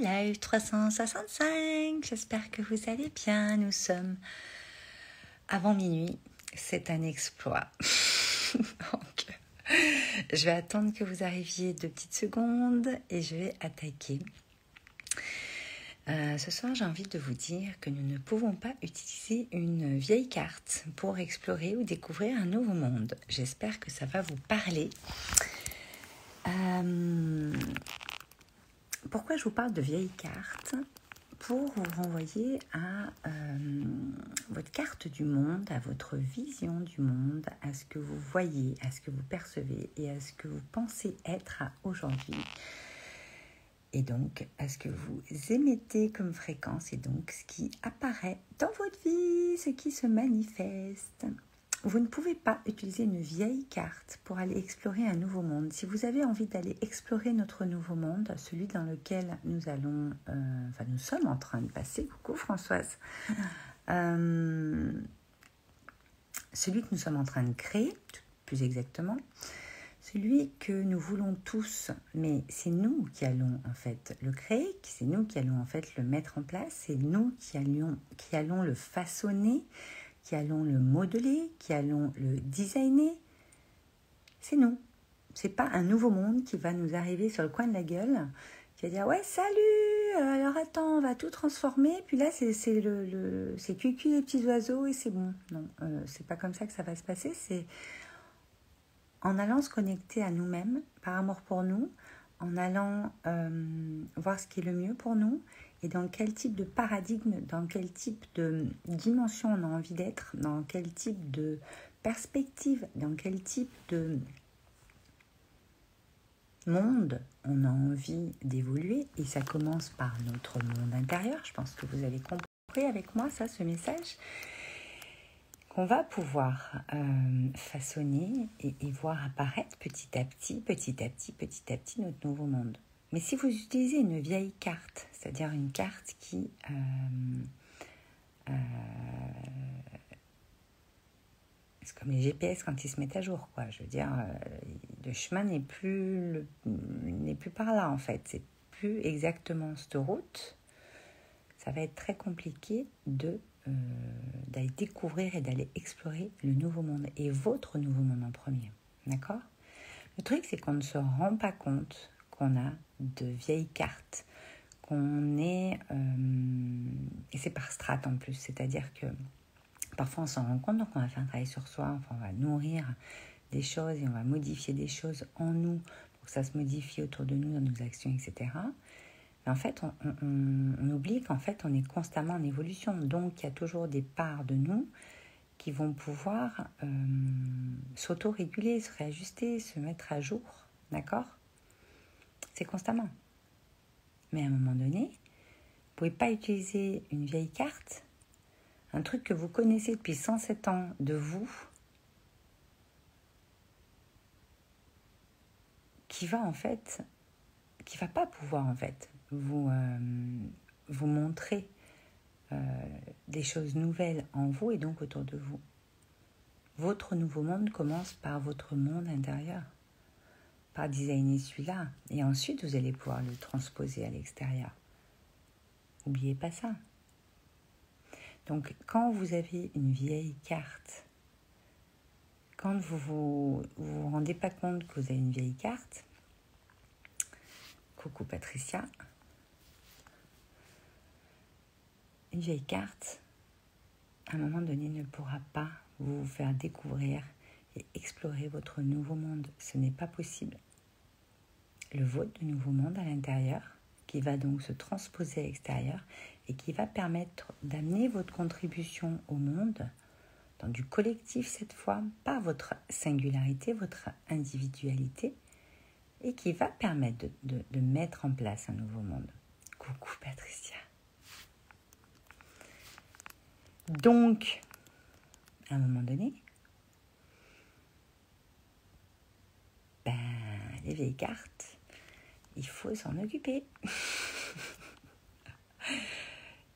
live 365. J'espère que vous allez bien. Nous sommes avant minuit. C'est un exploit. Donc, je vais attendre que vous arriviez deux petites secondes et je vais attaquer. Euh, ce soir, j'ai envie de vous dire que nous ne pouvons pas utiliser une vieille carte pour explorer ou découvrir un nouveau monde. J'espère que ça va vous parler. Euh, pourquoi je vous parle de vieilles cartes Pour vous renvoyer à euh, votre carte du monde, à votre vision du monde, à ce que vous voyez, à ce que vous percevez et à ce que vous pensez être aujourd'hui. Et donc à ce que vous émettez comme fréquence et donc ce qui apparaît dans votre vie, ce qui se manifeste. Vous ne pouvez pas utiliser une vieille carte pour aller explorer un nouveau monde. Si vous avez envie d'aller explorer notre nouveau monde, celui dans lequel nous allons, euh, enfin nous sommes en train de passer, coucou Françoise, euh, celui que nous sommes en train de créer, plus exactement, celui que nous voulons tous, mais c'est nous qui allons en fait le créer, c'est nous qui allons en fait le mettre en place, c'est nous qui allons, qui allons le façonner, qui allons le modeler, qui allons le designer, c'est nous. C'est pas un nouveau monde qui va nous arriver sur le coin de la gueule, qui va dire ouais salut, euh, alors attends, on va tout transformer, puis là c'est le, le c'est cucu les petits oiseaux et c'est bon. Non, euh, c'est pas comme ça que ça va se passer. C'est en allant se connecter à nous-mêmes, par amour pour nous, en allant euh, voir ce qui est le mieux pour nous et dans quel type de paradigme, dans quel type de dimension on a envie d'être, dans quel type de perspective, dans quel type de monde on a envie d'évoluer? Et ça commence par notre monde intérieur. Je pense que vous avez compris avec moi ça, ce message. Qu'on va pouvoir euh, façonner et, et voir apparaître petit à petit, petit à petit, petit à petit notre nouveau monde. Mais si vous utilisez une vieille carte, c'est-à-dire une carte qui... Euh, euh, c'est comme les GPS quand ils se mettent à jour, quoi. Je veux dire, euh, le chemin n'est plus, n'est plus par là, en fait. C'est plus exactement cette route. Ça va être très compliqué de d'aller découvrir et d'aller explorer le nouveau monde et votre nouveau monde en premier. D'accord? Le truc, c'est qu'on ne se rend pas compte qu'on a de vieilles cartes, qu'on est... Euh, et c'est par strate en plus, c'est-à-dire que parfois on s'en rend compte, donc on va faire un travail sur soi, enfin on va nourrir des choses et on va modifier des choses en nous pour que ça se modifie autour de nous dans nos actions, etc. Mais en fait, on, oublie qu'en fait, on est constamment en évolution. Donc, il y a toujours des parts de nous qui vont pouvoir euh, s'auto-réguler, se réajuster, se mettre à jour. D'accord? C'est constamment. Mais à un moment donné, vous ne pouvez pas utiliser une vieille carte, un truc que vous connaissez depuis 107 ans de vous, qui va en fait, qui va pas pouvoir en fait vous, euh, vous montrer euh, des choses nouvelles en vous et donc autour de vous. Votre nouveau monde commence par votre monde intérieur par designer celui-là. Et ensuite, vous allez pouvoir le transposer à l'extérieur. N'oubliez pas ça. Donc, quand vous avez une vieille carte, quand vous vous, vous, rendez pas compte que vous avez une vieille carte, coucou Patricia, une vieille carte, à un moment donné, ne pourra pas vous faire découvrir et explorer votre nouveau monde. Ce n'est pas possible le vôtre de nouveau monde à l'intérieur, qui va donc se transposer à l'extérieur et qui va permettre d'amener votre contribution au monde dans du collectif cette fois, pas votre singularité, votre individualité, et qui va permettre de, de mettre en place un nouveau monde. Coucou Patricia. Donc, à un moment donné, les vieilles cartes, il faut s'en occuper.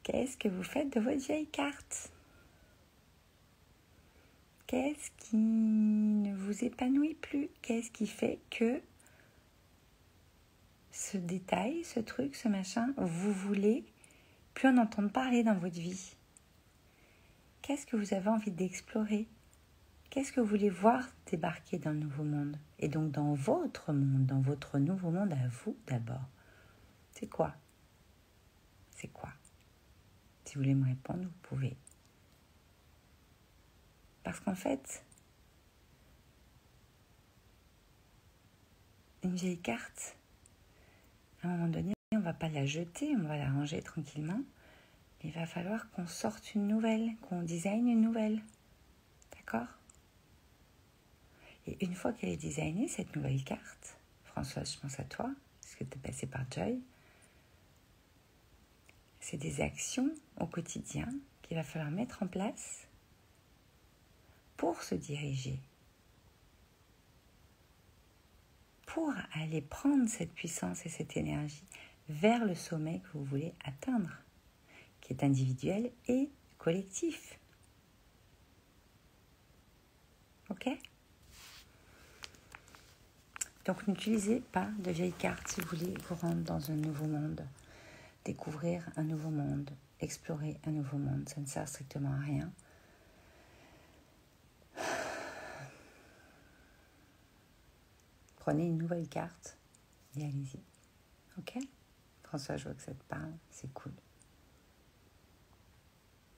Qu'est-ce que vous faites de votre vieille carte? Qu'est-ce qui ne vous épanouit plus? Qu'est-ce qui fait que ce détail, ce truc, ce machin, vous voulez plus en entendre parler dans votre vie? Qu'est-ce que vous avez envie d'explorer? Qu'est-ce que vous voulez voir débarquer dans le nouveau monde? Et donc dans votre monde, dans votre nouveau monde à vous d'abord. C'est quoi? C'est quoi? Si vous voulez me répondre, vous pouvez. Parce qu'en fait, une vieille carte, à un moment donné, on ne va pas la jeter, on va la ranger tranquillement. Il va falloir qu'on sorte une nouvelle, qu'on design une nouvelle. D'accord? Et une fois qu'elle est designée, cette nouvelle carte, Françoise, je pense à toi, parce que tu es passée par Joy, c'est des actions au quotidien qu'il va falloir mettre en place pour se diriger pour aller prendre cette puissance et cette énergie vers le sommet que vous voulez atteindre, qui est individuel et collectif. Ok? Donc n'utilisez pas de vieilles cartes si vous voulez vous rendre dans un nouveau monde, découvrir un nouveau monde, explorer un nouveau monde. Ça ne sert strictement à rien. Prenez une nouvelle carte et allez-y. Ok? François, je vois que ça te parle, c'est cool.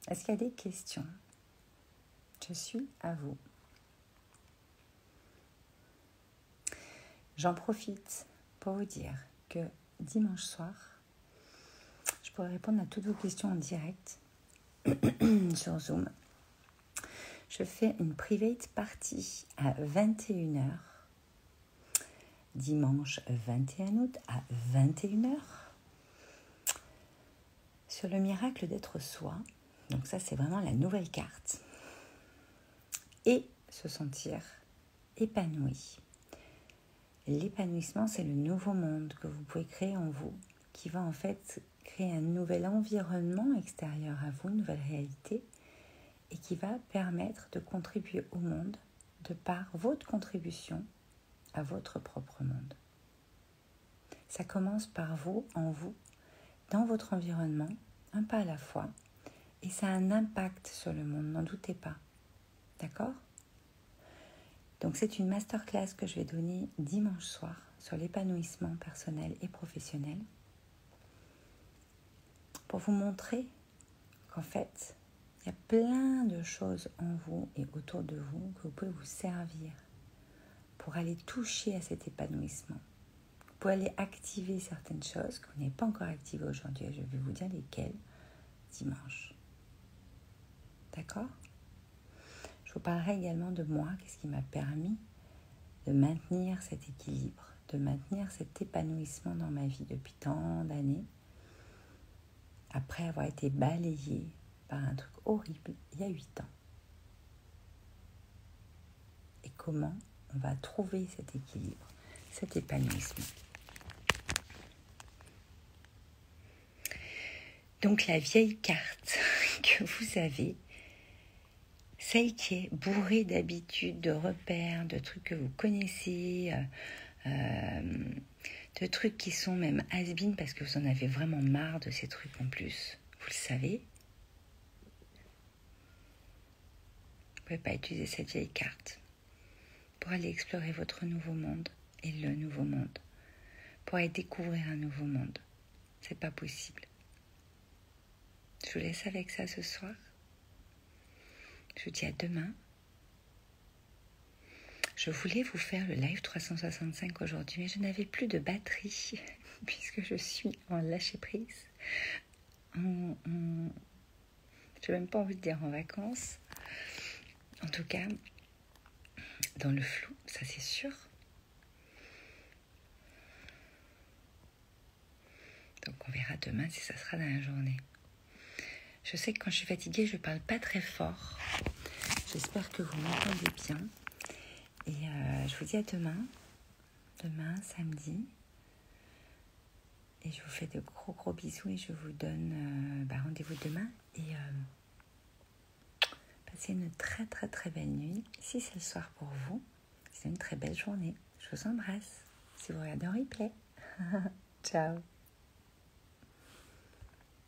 Est-ce qu'il y a des questions? Je suis à vous. J'en profite pour vous dire que dimanche soir, je pourrai répondre à toutes vos questions en direct sur Zoom. Je fais une private party à 21h dimanche 21 août à 21h sur le miracle d'être soi. Donc ça, c'est vraiment la nouvelle carte. Et se sentir épanoui. L'épanouissement, c'est le nouveau monde que vous pouvez créer en vous, qui va en fait créer un nouvel environnement extérieur à vous, une nouvelle réalité, et qui va permettre de contribuer au monde de par votre contribution à votre propre monde. Ça commence par vous, en vous, dans votre environnement, un pas à la fois, et ça a un impact sur le monde, n'en doutez pas. D'accord? Donc c'est une masterclass que je vais donner dimanche soir sur l'épanouissement personnel et professionnel pour vous montrer qu'en fait, il y a plein de choses en vous et autour de vous que vous pouvez vous servir pour aller toucher à cet épanouissement. Pour aller activer certaines choses que vous n'avez pas encore activées aujourd'hui. Je vais vous dire lesquelles dimanche. D'accord? Je vous parlerai également de moi, qu'est-ce qui m'a permis de maintenir cet équilibre, de maintenir cet épanouissement dans ma vie depuis tant d'années, après avoir été balayée par un truc horrible il y a huit ans. Et comment on va trouver cet équilibre, cet épanouissement? Donc la vieille carte que vous avez, celle qui est bourrée d'habitudes, de repères, de trucs que vous connaissez, euh, euh, de trucs qui sont même has parce que vous en avez vraiment marre de ces trucs en plus. Vous le savez. Vous ne pouvez pas utiliser cette vieille carte pour aller explorer votre nouveau monde et le nouveau monde, pour aller découvrir un nouveau monde. C'est pas possible. Je vous laisse avec ça ce soir. Je vous dis à demain. Je voulais vous faire le live 365 aujourd'hui, mais je n'avais plus de batterie puisque je suis en lâcher prise. Je n'ai même pas envie de dire en vacances. En tout cas, dans le flou, ça c'est sûr. Donc on verra demain si ça sera dans la journée. Je sais que quand je suis fatiguée, je ne parle pas très fort. J'espère que vous m'entendez bien. Et euh, je vous dis à demain. Demain, samedi. Et je vous fais de gros gros bisous et je vous donne euh, bah, rendez-vous demain. Et euh, Passez une très très très belle nuit. Si c'est le soir pour vous, c'est une très belle journée. Je vous embrasse. Si vous regardez en replay. Ciao